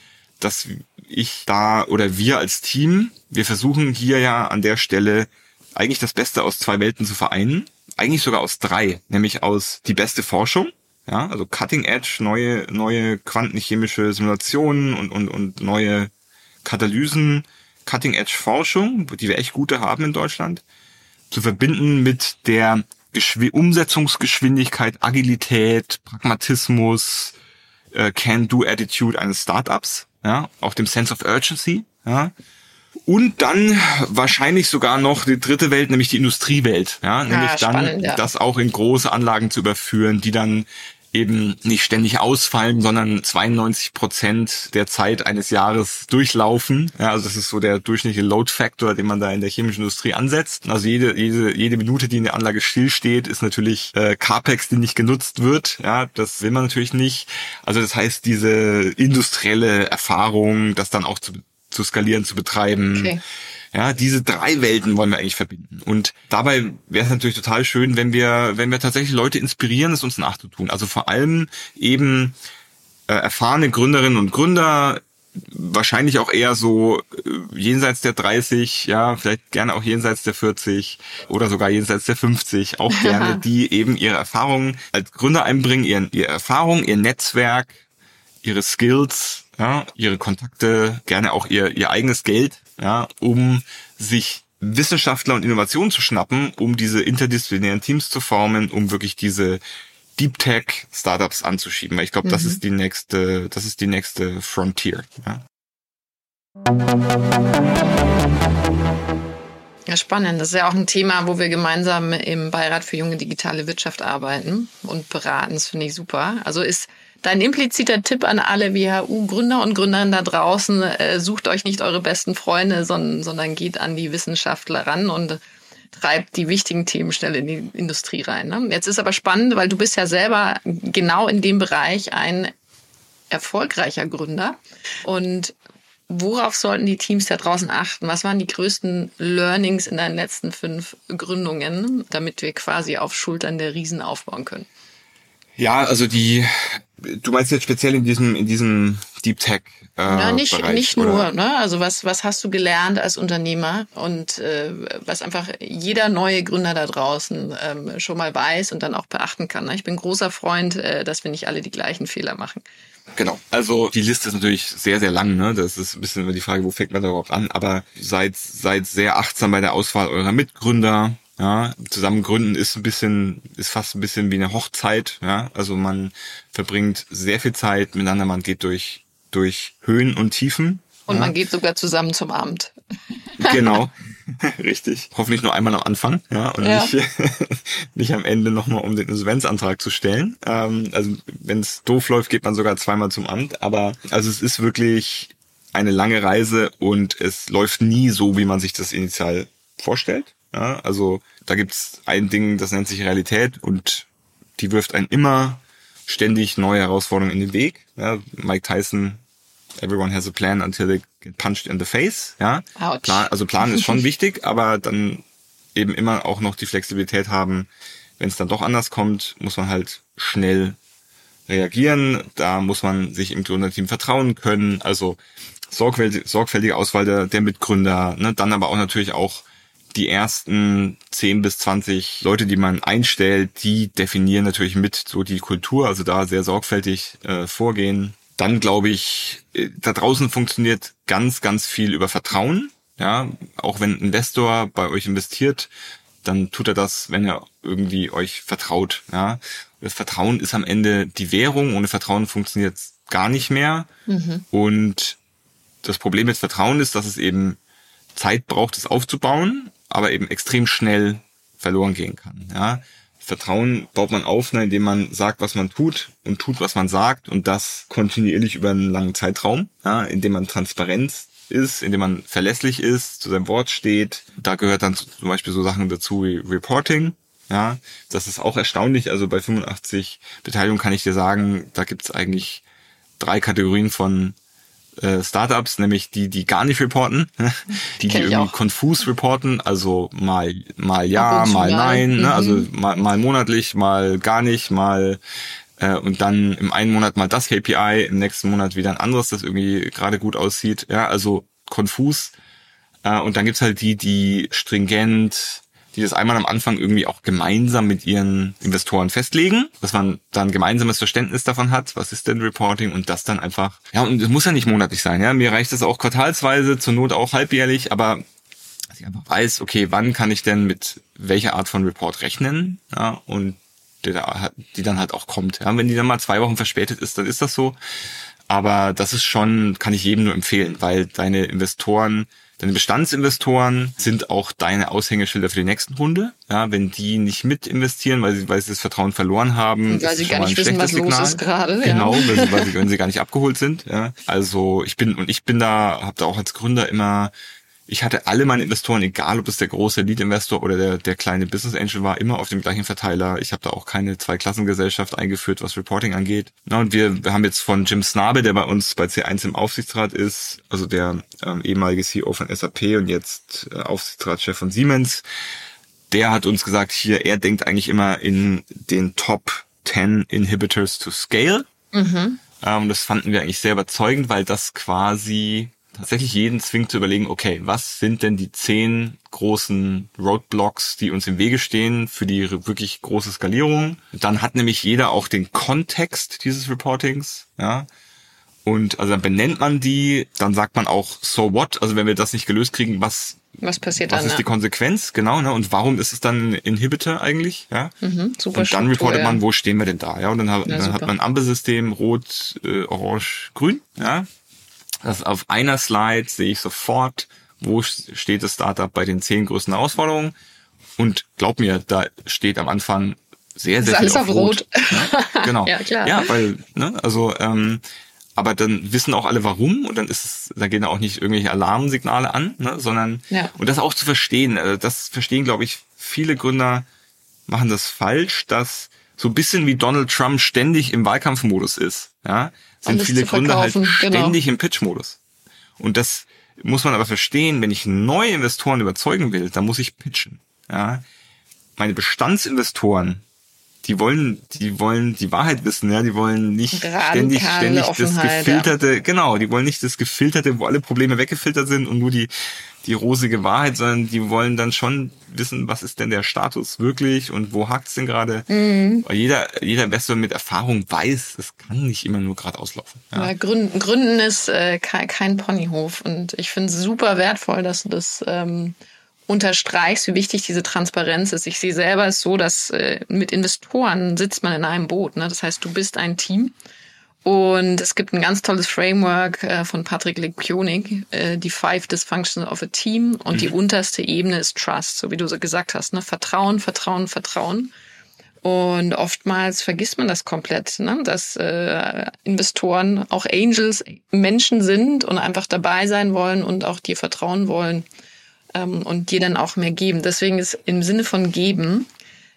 dass ich da oder wir als Team, wir versuchen hier ja an der Stelle eigentlich das Beste aus zwei Welten zu vereinen. Eigentlich sogar aus drei, nämlich aus die beste Forschung, ja, also Cutting Edge, neue, neue quantenchemische Simulationen und, und, und neue Katalysen, Cutting Edge Forschung, die wir echt gute haben in Deutschland, zu verbinden mit der Geschw Umsetzungsgeschwindigkeit, Agilität, Pragmatismus, äh, Can-Do-Attitude eines Startups, ja, auch dem Sense of Urgency, ja, und dann wahrscheinlich sogar noch die dritte Welt, nämlich die Industriewelt. Ja, nämlich ja, dann ja. das auch in große Anlagen zu überführen, die dann eben nicht ständig ausfallen, sondern 92 Prozent der Zeit eines Jahres durchlaufen. Ja, also das ist so der durchschnittliche Load Factor, den man da in der chemischen Industrie ansetzt. Also jede, jede, jede Minute, die in der Anlage stillsteht, ist natürlich äh, CAPEX, die nicht genutzt wird. Ja, das will man natürlich nicht. Also das heißt, diese industrielle Erfahrung, das dann auch zu zu skalieren, zu betreiben. Okay. Ja, diese drei Welten wollen wir eigentlich verbinden. Und dabei wäre es natürlich total schön, wenn wir, wenn wir tatsächlich Leute inspirieren, es uns nachzutun. Also vor allem eben äh, erfahrene Gründerinnen und Gründer, wahrscheinlich auch eher so äh, jenseits der 30, ja, vielleicht gerne auch jenseits der 40 oder sogar jenseits der 50, auch [LAUGHS] gerne, die eben ihre Erfahrungen als Gründer einbringen, ihren, ihre Erfahrung, ihr Netzwerk, ihre Skills, ja, ihre Kontakte, gerne auch ihr, ihr eigenes Geld, ja, um sich Wissenschaftler und Innovationen zu schnappen, um diese interdisziplinären Teams zu formen, um wirklich diese Deep Tech Startups anzuschieben. Weil ich glaube, mhm. das ist die nächste, das ist die nächste Frontier. Ja. Ja, spannend. Das ist ja auch ein Thema, wo wir gemeinsam im Beirat für junge digitale Wirtschaft arbeiten und beraten. Das finde ich super. Also ist Dein impliziter Tipp an alle WHU-Gründer und Gründerinnen da draußen, äh, sucht euch nicht eure besten Freunde, sondern, sondern geht an die Wissenschaftler ran und treibt die wichtigen Themen schnell in die Industrie rein. Ne? Jetzt ist aber spannend, weil du bist ja selber genau in dem Bereich ein erfolgreicher Gründer. Und worauf sollten die Teams da draußen achten? Was waren die größten Learnings in deinen letzten fünf Gründungen, damit wir quasi auf Schultern der Riesen aufbauen können? Ja, also die, du meinst jetzt speziell in diesem, in diesem Deep Tech. Äh, ja, nicht, Bereich, nicht nur, ne? Also was, was hast du gelernt als Unternehmer und äh, was einfach jeder neue Gründer da draußen ähm, schon mal weiß und dann auch beachten kann. Ne? Ich bin großer Freund, äh, dass wir nicht alle die gleichen Fehler machen. Genau. Also die Liste ist natürlich sehr, sehr lang. Ne? Das ist ein bisschen die Frage, wo fängt man da überhaupt an. Aber seid, seid sehr achtsam bei der Auswahl eurer Mitgründer. Ja, zusammen gründen ist ein bisschen, ist fast ein bisschen wie eine Hochzeit. Ja, also man verbringt sehr viel Zeit miteinander. Man geht durch, durch Höhen und Tiefen. Und ja. man geht sogar zusammen zum Amt. Genau. [LAUGHS] Richtig. Hoffentlich nur einmal am Anfang, ja, und ja. nicht, [LAUGHS] nicht am Ende nochmal, um den Insolvenzantrag zu stellen. Ähm, also wenn es doof läuft, geht man sogar zweimal zum Amt. Aber also es ist wirklich eine lange Reise und es läuft nie so, wie man sich das initial vorstellt. Ja, also da gibt's ein Ding, das nennt sich Realität und die wirft einen immer ständig neue Herausforderungen in den Weg. Ja, Mike Tyson, everyone has a plan until they get punched in the face. Ja. Plan, also Plan ist schon [LAUGHS] wichtig, aber dann eben immer auch noch die Flexibilität haben, wenn es dann doch anders kommt, muss man halt schnell reagieren. Da muss man sich im Gründerteam vertrauen können. Also sorgfältige, sorgfältige Auswahl der, der Mitgründer. Ne? Dann aber auch natürlich auch die ersten 10 bis 20 Leute, die man einstellt, die definieren natürlich mit so die Kultur. Also da sehr sorgfältig äh, vorgehen. Dann glaube ich, äh, da draußen funktioniert ganz, ganz viel über Vertrauen. Ja, auch wenn ein Investor bei euch investiert, dann tut er das, wenn er irgendwie euch vertraut. Ja, das Vertrauen ist am Ende die Währung. Ohne Vertrauen funktioniert es gar nicht mehr. Und das Problem mit Vertrauen ist, dass es eben Zeit braucht, es aufzubauen, aber eben extrem schnell verloren gehen kann. Ja, Vertrauen baut man auf, ne, indem man sagt, was man tut und tut, was man sagt und das kontinuierlich über einen langen Zeitraum, ja, indem man Transparenz ist, indem man verlässlich ist, zu seinem Wort steht. Da gehört dann zum Beispiel so Sachen dazu wie Reporting. Ja, das ist auch erstaunlich. Also bei 85 Beteiligungen kann ich dir sagen, da gibt's eigentlich drei Kategorien von äh, Startups, nämlich die, die gar nicht reporten, [LAUGHS] die, die irgendwie auch. konfus reporten, also mal, mal ja, mal mal. nein, Mhm. ne? also mal, mal monatlich, mal gar nicht, mal äh, und dann im einen Monat mal das KPI, im nächsten Monat wieder ein anderes, das irgendwie gerade gut aussieht. Ja, also konfus. Äh, und dann gibt's halt die, die stringent, die das einmal am Anfang irgendwie auch gemeinsam mit ihren Investoren festlegen, dass man dann gemeinsames Verständnis davon hat, was ist denn Reporting und das dann einfach, ja, und es muss ja nicht monatlich sein, ja, mir reicht das auch quartalsweise, zur Not auch halbjährlich, aber dass ich einfach weiß, okay, wann kann ich denn mit welcher Art von Report rechnen, ja, und die, da, die dann halt auch kommt. Ja, wenn die dann mal zwei Wochen verspätet ist, dann ist das so. Aber das ist schon, kann ich jedem nur empfehlen, weil deine Investoren, deine Bestandsinvestoren sind auch deine Aushängeschilder für die nächsten Runde. Ja, wenn die nicht mit investieren, weil sie, weil sie das Vertrauen verloren haben, Und weil sie gar nicht wissen, was schlechtes los Signal. ist gerade, ja. Genau, weil sie, weil sie, [LAUGHS] wenn sie gar nicht abgeholt sind. Ja. Also ich bin und ich bin da, habe da auch als Gründer immer ich hatte alle meine Investoren, egal ob es der große Lead-Investor oder der, der kleine Business Angel war, immer auf dem gleichen Verteiler. Ich habe da auch keine Zweiklassengesellschaft eingeführt, was Reporting angeht. Na, und wir, wir haben jetzt von Jim Snabe, der bei uns bei C1 im Aufsichtsrat ist, also der ähm, ehemalige CEO von SAP und jetzt äh, Aufsichtsratschef von Siemens, der hat uns gesagt, hier, er denkt eigentlich immer in den Top 10 Inhibitors to Scale. Ähm, das fanden wir eigentlich sehr überzeugend, weil das quasi tatsächlich jeden zwingt zu überlegen, okay, was sind denn die zehn großen Roadblocks, die uns im Wege stehen für die wirklich große Skalierung. Dann hat nämlich jeder auch den Kontext dieses Reportings, ja. Und also dann benennt man die, dann sagt man auch so what, also wenn wir das nicht gelöst kriegen, was Was passiert was dann? ist die? Konsequenz, genau, ne? Und warum ist es dann ein Inhibitor eigentlich, ja? Mhm, super und dann reportet ja. man, wo stehen wir denn da, ja? Und dann, hat- Ja, dann hat man ein Ampelsystem, rot, äh, orange, grün, ja? Das auf einer Slide sehe ich sofort, wo st- steht das Startup bei den zehn größten Herausforderungen. Und glaub mir, da steht am Anfang sehr, sehr Ist viel alles auf auf rot. Rot. Ja, genau. [LAUGHS] Ja, klar. Ja, weil, ne, also, ähm, aber dann wissen auch alle warum und dann ist es, da gehen auch nicht irgendwelche Alarmsignale an, ne, sondern Ja. und das auch zu verstehen, also das verstehen, glaube ich, viele Gründer machen das falsch, dass so ein bisschen wie Donald Trump ständig im Wahlkampfmodus ist, ja, sind viele Gründer halt genau. ständig im Pitch-Modus. Und das muss man aber verstehen, wenn ich neue Investoren überzeugen will, dann muss ich pitchen, ja. Meine Bestandsinvestoren, die wollen, die wollen die Wahrheit wissen, ja, die wollen nicht Radikale ständig, ständig das gefilterte, genau, die wollen nicht das gefilterte, wo alle Probleme weggefiltert sind und nur die, die rosige Wahrheit, sondern die wollen dann schon wissen, was ist denn der Status wirklich und wo hakt's denn gerade. Mhm. Weil jeder, jeder Investor mit Erfahrung weiß, es kann nicht immer nur gerade auslaufen. Ja. Weil Gründen, Gründen ist äh, kein, kein Ponyhof und ich finde es super wertvoll, dass du das ähm, unterstreichst, wie wichtig diese Transparenz ist. Ich sehe selber es so, dass äh, mit Investoren sitzt man in einem Boot. Ne? Das heißt, du bist ein Team und es gibt ein ganz tolles Framework äh, von Patrick Lepionik, äh, die Five Dysfunctions of a Team und die unterste Ebene ist Trust, so wie du so gesagt hast. Ne? Vertrauen, Vertrauen, Vertrauen. Und oftmals vergisst man das komplett, ne? dass äh, Investoren, auch Angels, Menschen sind und einfach dabei sein wollen und auch dir vertrauen wollen ähm, und dir dann auch mehr geben. Deswegen ist im Sinne von geben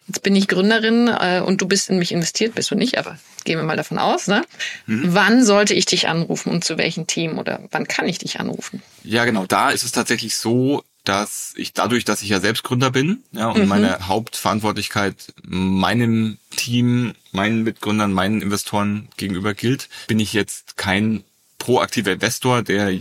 Jetzt bin ich Gründerin äh, und du bist in mich investiert, bist du nicht, aber gehen wir mal davon aus. Ne? Mhm. Wann sollte ich dich anrufen und zu welchem Team oder wann kann ich dich anrufen? Ja, genau. Da ist es tatsächlich so, dass ich dadurch, dass ich ja selbst Gründer bin ja, und mhm. meine Hauptverantwortlichkeit meinem Team, meinen Mitgründern, meinen Investoren gegenüber gilt, bin ich jetzt kein proaktiver Investor, der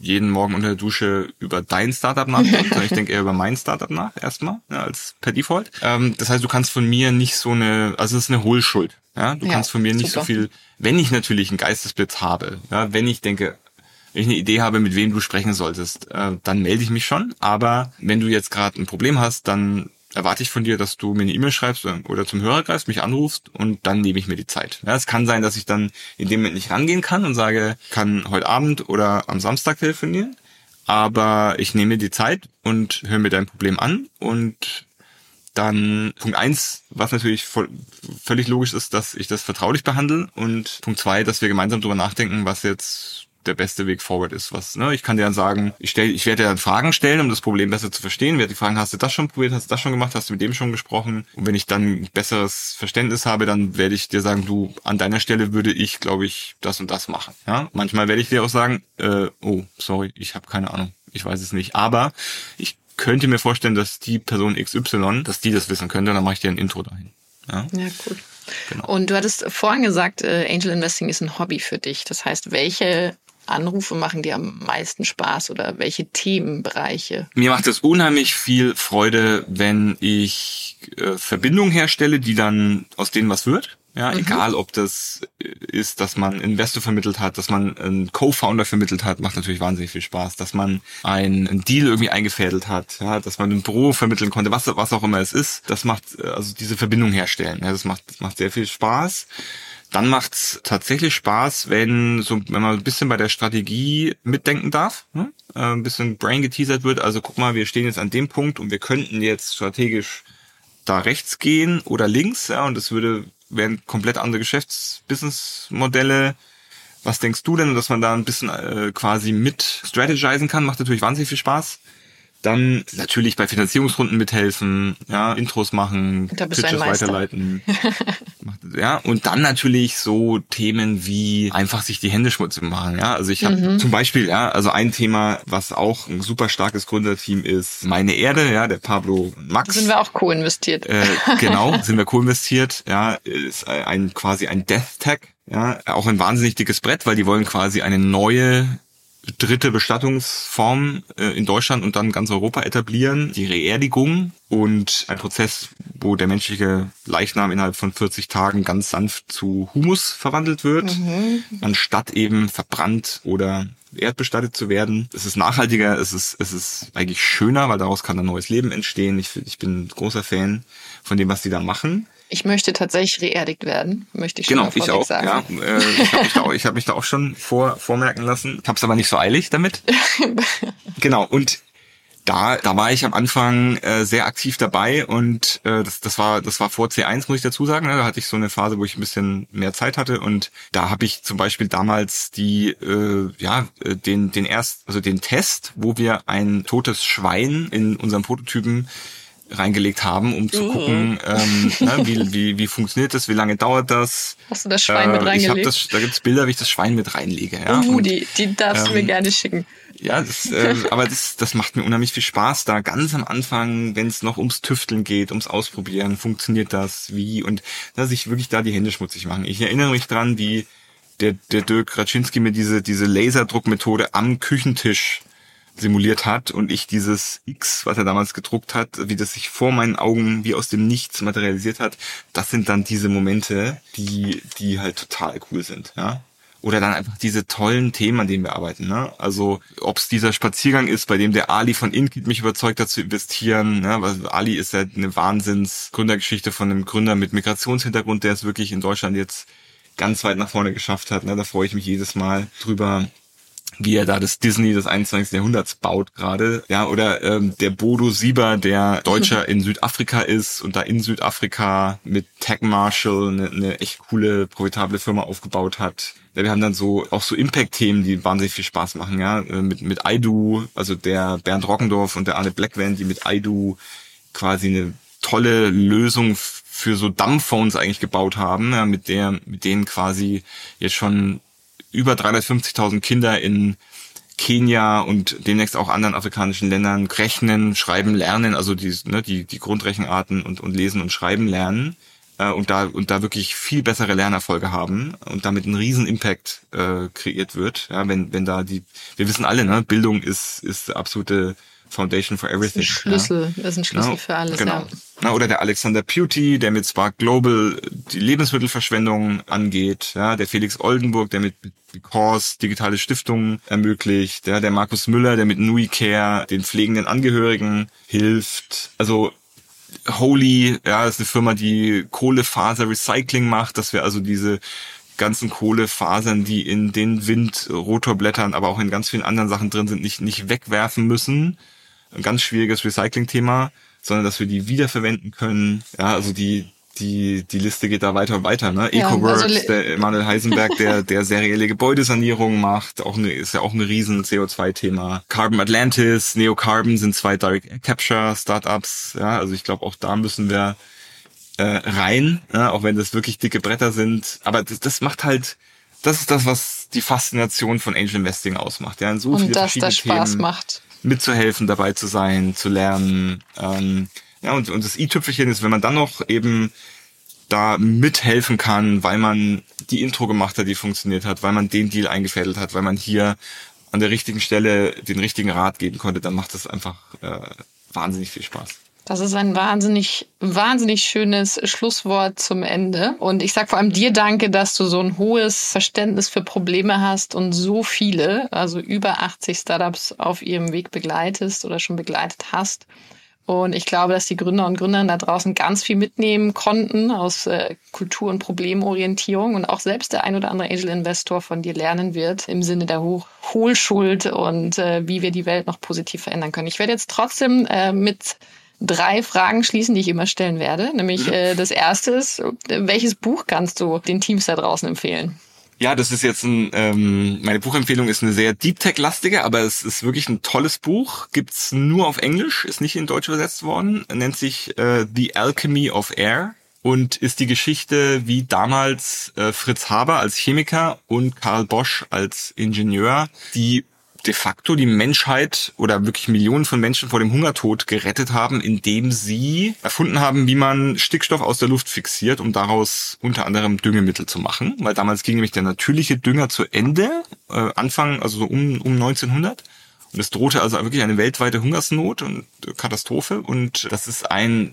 jeden Morgen unter der Dusche über dein Startup nachdenkt, [LAUGHS] sondern ich denke eher über mein Startup nach, erstmal, ja, als per Default. Ähm, das heißt, du kannst von mir nicht so eine, also es ist eine Hohlschuld. Ja, du ja, kannst von mir nicht super. so viel, wenn ich natürlich einen Geistesblitz habe, ja, wenn ich denke, wenn ich eine Idee habe, mit wem du sprechen solltest, äh, dann melde ich mich schon. Aber wenn du jetzt gerade ein Problem hast, dann erwarte ich von dir, dass du mir eine E-Mail schreibst oder zum Hörer greifst, mich anrufst und dann nehme ich mir die Zeit. Ja, es kann sein, dass ich dann in dem Moment nicht rangehen kann und sage, kann heute Abend oder am Samstag telefonieren, aber ich nehme mir die Zeit und höre mir dein Problem an und dann Punkt eins, was natürlich voll, völlig logisch ist, dass ich das vertraulich behandle und Punkt zwei, dass wir gemeinsam darüber nachdenken, was jetzt der beste Weg forward ist. Was, ne? Ich kann dir dann sagen, ich, stell, ich werde dir dann Fragen stellen, um das Problem besser zu verstehen. Werde die Fragen, hast du das schon probiert, hast du das schon gemacht, hast du mit dem schon gesprochen? Und wenn ich dann ein besseres Verständnis habe, dann werde ich dir sagen, du, an deiner Stelle würde ich, glaube ich, das und das machen. Ja? Manchmal werde ich dir auch sagen, äh, oh, sorry, ich habe keine Ahnung, ich weiß es nicht. Aber ich könnte mir vorstellen, dass die Person XY, dass die das wissen könnte, dann mache ich dir ein Intro dahin. Ja, ja cool. Genau. Und du hattest vorhin gesagt, äh, Angel Investing ist ein Hobby für dich. Das heißt, welche Anrufe machen dir am meisten Spaß oder welche Themenbereiche? Mir macht es unheimlich viel Freude, wenn ich äh, Verbindungen herstelle, die dann aus denen was wird. Ja, mhm. egal ob das ist, dass man Investor vermittelt hat, dass man einen Co-Founder vermittelt hat, macht natürlich wahnsinnig viel Spaß, dass man einen Deal irgendwie eingefädelt hat, ja, dass man ein Büro vermitteln konnte, was, was auch immer es ist, das macht, äh, also diese Verbindung herstellen, ja, das macht, das macht sehr viel Spaß. Dann macht's tatsächlich Spaß, wenn so, wenn man ein bisschen bei der Strategie mitdenken darf, ne? äh, ein bisschen Brain geteasert wird. Also guck mal, wir stehen jetzt an dem Punkt und wir könnten jetzt strategisch da rechts gehen oder links, ja, und das würde wären komplett andere Geschäftsbusinessmodelle. Was denkst du denn, dass man da ein bisschen äh, quasi mit strategisen kann? Macht natürlich wahnsinnig viel Spaß. Dann natürlich bei Finanzierungsrunden mithelfen, ja, Intros machen, Pitches weiterleiten. [LAUGHS] ja, und dann natürlich so Themen wie einfach sich die Hände schmutzig machen, ja. Also ich habe mhm. zum Beispiel, ja, also ein Thema, was auch ein super starkes Gründerteam ist, meine Erde, ja, der Pablo Max. Sind wir auch co-investiert. Äh, genau, [LAUGHS] sind wir co-investiert, ja, ist ein quasi ein Death Tag, ja, auch ein wahnsinnig dickes Brett, weil die wollen quasi eine neue dritte Bestattungsform äh, in Deutschland und dann ganz Europa etablieren, die Reerdigung und ein Prozess, wo der menschliche Leichnam innerhalb von 40 Tagen ganz sanft zu Humus verwandelt wird, mhm. anstatt eben verbrannt oder erdbestattet zu werden. Es ist nachhaltiger, es ist, es ist eigentlich schöner, weil daraus kann ein neues Leben entstehen. Ich, ich bin großer Fan von dem, was die da machen. Ich möchte tatsächlich reerdigt werden, möchte ich schon genau, ich auch, sagen. Ja, äh, ich habe mich, da auch, ich hab mich da auch schon vor, vormerken lassen. Ich habe es aber nicht so eilig damit. [LAUGHS] genau, und da, da war ich am Anfang äh, sehr aktiv dabei und äh, das, das war das war vor C1 muss ich dazu sagen. Ne? Da hatte ich so eine Phase, wo ich ein bisschen mehr Zeit hatte und da habe ich zum Beispiel damals die äh, ja äh, den den erst also den Test, wo wir ein totes Schwein in unserem Prototypen reingelegt haben, um zu mhm. gucken, ähm, ne, wie, [LAUGHS] wie, wie funktioniert das, wie lange dauert das. Hast du das Schwein äh, mit reingelegt? Ich hab das, da gibt's Bilder, wie ich das Schwein mit reinlege. Ja? Uh, die, die darfst ähm, du mir ähm, gerne schicken. Ja, das, äh, [LAUGHS] aber das, das macht mir unheimlich viel Spaß, da ganz am Anfang, wenn es noch ums Tüfteln geht, ums Ausprobieren, funktioniert das, wie und dass ich wirklich da die Hände schmutzig machen. Ich erinnere mich dran, wie der, der Dirk Raczynski mir diese, diese Laserdruckmethode am Küchentisch simuliert hat und ich dieses X, was er damals gedruckt hat, wie das sich vor meinen Augen wie aus dem Nichts materialisiert hat, das sind dann diese Momente, die, die halt total cool sind, ja. Oder dann einfach diese tollen Themen, an denen wir arbeiten. Ne? Also ob es dieser Spaziergang ist, bei dem der Ali von Inkit mich überzeugt hat zu investieren. Ne? Weil Ali ist ja eine Wahnsinns-Gründergeschichte von einem Gründer mit Migrationshintergrund, der es wirklich in Deutschland jetzt ganz weit nach vorne geschafft hat. Ne? Da freue ich mich jedes Mal drüber wie er da das Disney des 21. Jahrhunderts baut gerade. Ja, oder ähm, der Bodo Sieber, der Deutscher in Südafrika ist und da in Südafrika mit Tech Marshall eine, eine echt coole, profitable Firma aufgebaut hat. Ja, wir haben dann so auch so Impact-Themen, die wahnsinnig viel Spaß machen, ja. Äh, mit, mit Aidu, also der Bernd Rockendorf und der Arne Blackvan, die mit Aidu quasi eine tolle Lösung für so Dumbphones eigentlich gebaut haben, ja, mit der, mit denen quasi jetzt schon über 350.000 Kinder in Kenia und demnächst auch anderen afrikanischen Ländern rechnen, schreiben, lernen, also die, ne, die, die Grundrechenarten und, und lesen und schreiben lernen äh, und da und da wirklich viel bessere Lernerfolge haben und damit ein riesen Impact äh, kreiert wird. Ja, wenn wenn da die, wir wissen alle, ne, Bildung ist ist absolute Foundation for Everything. Das ist ein Schlüssel, ja. das ist ein Schlüssel genau, für alles. Genau. Ja. Na, oder der Alexander Pewty, der mit Spark Global die Lebensmittelverschwendung angeht. Ja, der Felix Oldenburg, der mit Because digitale Stiftungen ermöglicht. Ja, der Markus Müller, der mit Nui Care den pflegenden Angehörigen hilft. Also Holy, ja, ist eine Firma, die Kohlefaser Recycling macht, dass wir also diese ganzen Kohlefasern, die in den Windrotorblättern, aber auch in ganz vielen anderen Sachen drin sind, nicht, nicht wegwerfen müssen. Ein ganz schwieriges Recycling-Thema, sondern dass wir die wiederverwenden können. Ja, also die, die, die Liste geht da weiter und weiter. Ne? Ja, EcoWorks, also- der Emanuel Heisenberg, der, [LAUGHS] der serielle Gebäudesanierung macht, auch eine, ist ja auch ein riesen CO2-Thema. Carbon Atlantis, Neocarbon sind zwei Direct Capture Startups. Ja, also ich glaube, auch da müssen wir äh, rein, ja, auch wenn das wirklich dicke Bretter sind. Aber das, das macht halt, das ist das, was die Faszination von Angel Investing ausmacht. Ja, in so Und viele dass verschiedene das Spaß Themen macht. mitzuhelfen, dabei zu sein, zu lernen. Ähm, ja, und, und das i-Tüpfelchen ist, wenn man dann noch eben da mithelfen kann, weil man die Intro gemacht hat, die funktioniert hat, weil man den Deal eingefädelt hat, weil man hier an der richtigen Stelle den richtigen Rat geben konnte, dann macht das einfach äh, wahnsinnig viel Spaß. Das ist ein wahnsinnig, wahnsinnig schönes Schlusswort zum Ende. Und ich sag vor allem dir danke, dass du so ein hohes Verständnis für Probleme hast und so viele, also über 80 Startups auf ihrem Weg begleitest oder schon begleitet hast. Und ich glaube, dass die Gründer und Gründerinnen da draußen ganz viel mitnehmen konnten aus äh, Kultur- und Problemorientierung und auch selbst der ein oder andere Angel-Investor von dir lernen wird im Sinne der Hoch Hohlschuld und äh, wie wir die Welt noch positiv verändern können. Ich werde jetzt trotzdem äh, mit drei Fragen schließen, die ich immer stellen werde. Nämlich äh, das erste ist, äh, welches Buch kannst du den Teams da draußen empfehlen? Ja, das ist jetzt ein, ähm, meine Buchempfehlung ist eine sehr Deep Tech-lastige, aber es ist wirklich ein tolles Buch. Gibt's nur auf Englisch, ist nicht in Deutsch übersetzt worden. Nennt sich äh, The Alchemy of Air und ist die Geschichte, wie damals äh, Fritz Haber als Chemiker und Karl Bosch als Ingenieur die de facto die Menschheit oder wirklich Millionen von Menschen vor dem Hungertod gerettet haben, indem sie erfunden haben, wie man Stickstoff aus der Luft fixiert, um daraus unter anderem Düngemittel zu machen. Weil damals ging nämlich der natürliche Dünger zu Ende, äh, Anfang, also so um, um 1900. Und es drohte also wirklich eine weltweite Hungersnot und Katastrophe. Und das ist ein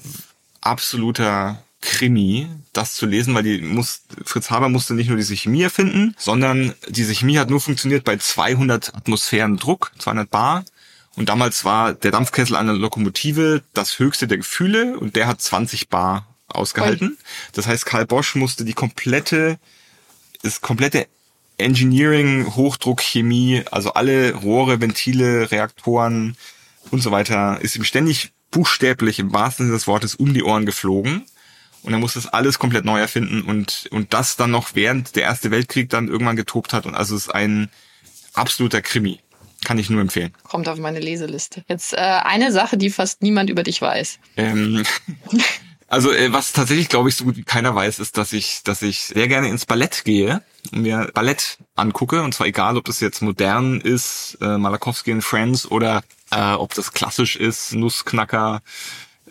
absoluter Krimi, das zu lesen, weil die muss, Fritz Haber musste nicht nur diese Chemie erfinden, sondern diese Chemie hat nur funktioniert bei 200 Atmosphären Druck, 200 Bar. Und damals war der Dampfkessel einer Lokomotive das höchste der Gefühle und der hat 20 Bar ausgehalten. Das heißt, Karl Bosch musste die komplette, das komplette Engineering, Hochdruck, Chemie, also alle Rohre, Ventile, Reaktoren und so weiter, ist ihm ständig buchstäblich im wahrsten Sinne des Wortes um die Ohren geflogen. Und er muss das alles komplett neu erfinden und, und das dann noch während der Erste Weltkrieg dann irgendwann getobt hat. Und also es ist ein absoluter Krimi. Kann ich nur empfehlen. Kommt auf meine Leseliste. Jetzt äh, eine Sache, die fast niemand über dich weiß. Ähm, [LAUGHS] also äh, was tatsächlich, glaube ich, so gut wie keiner weiß, ist, dass ich, dass ich sehr gerne ins Ballett gehe und mir Ballett angucke. Und zwar egal, ob das jetzt modern ist, äh, Malakowski and Friends oder äh, ob das klassisch ist, Nussknacker,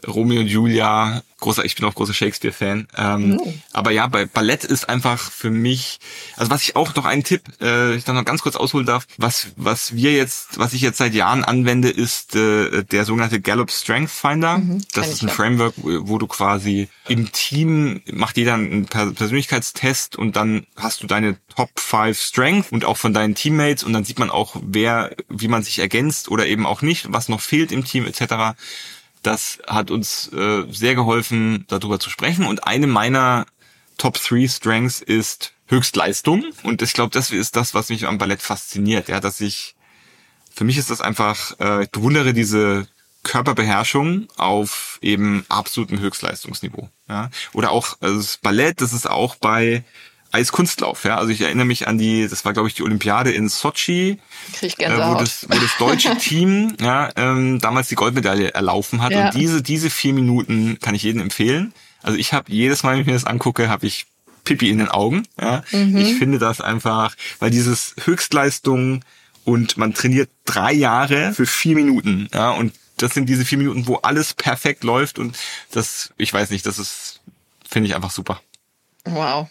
Romeo und Julia, großer, ich bin auch großer Shakespeare-Fan. Ähm, Oh. Aber ja, bei Ballett ist einfach für mich, also was ich auch noch einen Tipp, äh, ich dann noch ganz kurz ausholen darf, was was wir jetzt, was ich jetzt seit Jahren anwende, ist äh, der sogenannte Gallup Strength Finder. das kenn ist ein. Framework, wo du quasi im Team macht jeder einen Per- Persönlichkeitstest und dann hast du deine Top 5 Strength und auch von deinen Teammates und dann sieht man auch, wer, wie man sich ergänzt oder eben auch nicht, was noch fehlt im Team etc. Das hat uns äh, sehr geholfen, darüber zu sprechen. Und eine meiner Top 3 Strengths ist Höchstleistung. Und ich glaube, das ist das, was mich am Ballett fasziniert. Ja, dass ich, für mich ist das einfach, äh, ich bewundere diese Körperbeherrschung auf eben absolutem Höchstleistungsniveau. Ja? Oder auch also das Ballett, das ist auch bei Eiskunstlauf. Ja, also ich erinnere mich an die, das war glaube ich die Olympiade in Sochi, Krieg ich äh, wo, das, wo das deutsche [LAUGHS] Team ja, ähm, damals die Goldmedaille erlaufen hat. Ja. Und diese diese vier Minuten kann ich jedem empfehlen. Also ich habe jedes Mal, wenn ich mir das angucke, habe ich Pipi in den Augen. Ja, Mhm. ich finde das einfach, weil dieses Höchstleistung und man trainiert drei Jahre für vier Minuten. Ja, und das sind diese vier Minuten, wo alles perfekt läuft und das, ich weiß nicht, das ist, finde ich einfach super. Wow,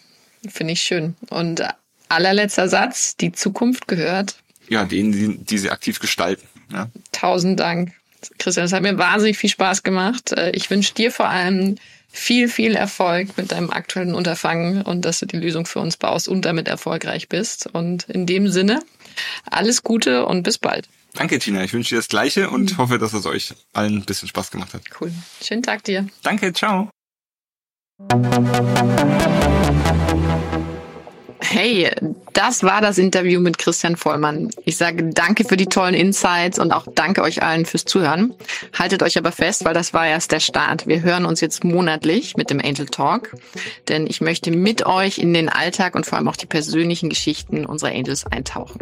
finde ich schön. Und allerletzter Satz, die Zukunft gehört. Ja, denen, die, die sie aktiv gestalten. Ja. Tausend Dank. Christian, es hat mir wahnsinnig viel Spaß gemacht. Äh, Ich wünsche dir vor allem viel, viel Erfolg mit deinem aktuellen Unterfangen und dass du die Lösung für uns baust und damit erfolgreich bist. Und in dem Sinne, alles Gute und bis bald. Danke, Tina. Ich wünsche dir das Gleiche und hoffe, dass es euch allen ein bisschen Spaß gemacht hat. Cool. Schönen Tag dir. Danke, ciao. Hey, das war das Interview mit Christian Vollmann. Ich sage danke für die tollen Insights und auch danke euch allen fürs Zuhören. Haltet euch aber fest, weil das war erst der Start. Wir hören uns jetzt monatlich mit dem Angel Talk, denn ich möchte mit euch in den Alltag und vor allem auch die persönlichen Geschichten unserer Angels eintauchen.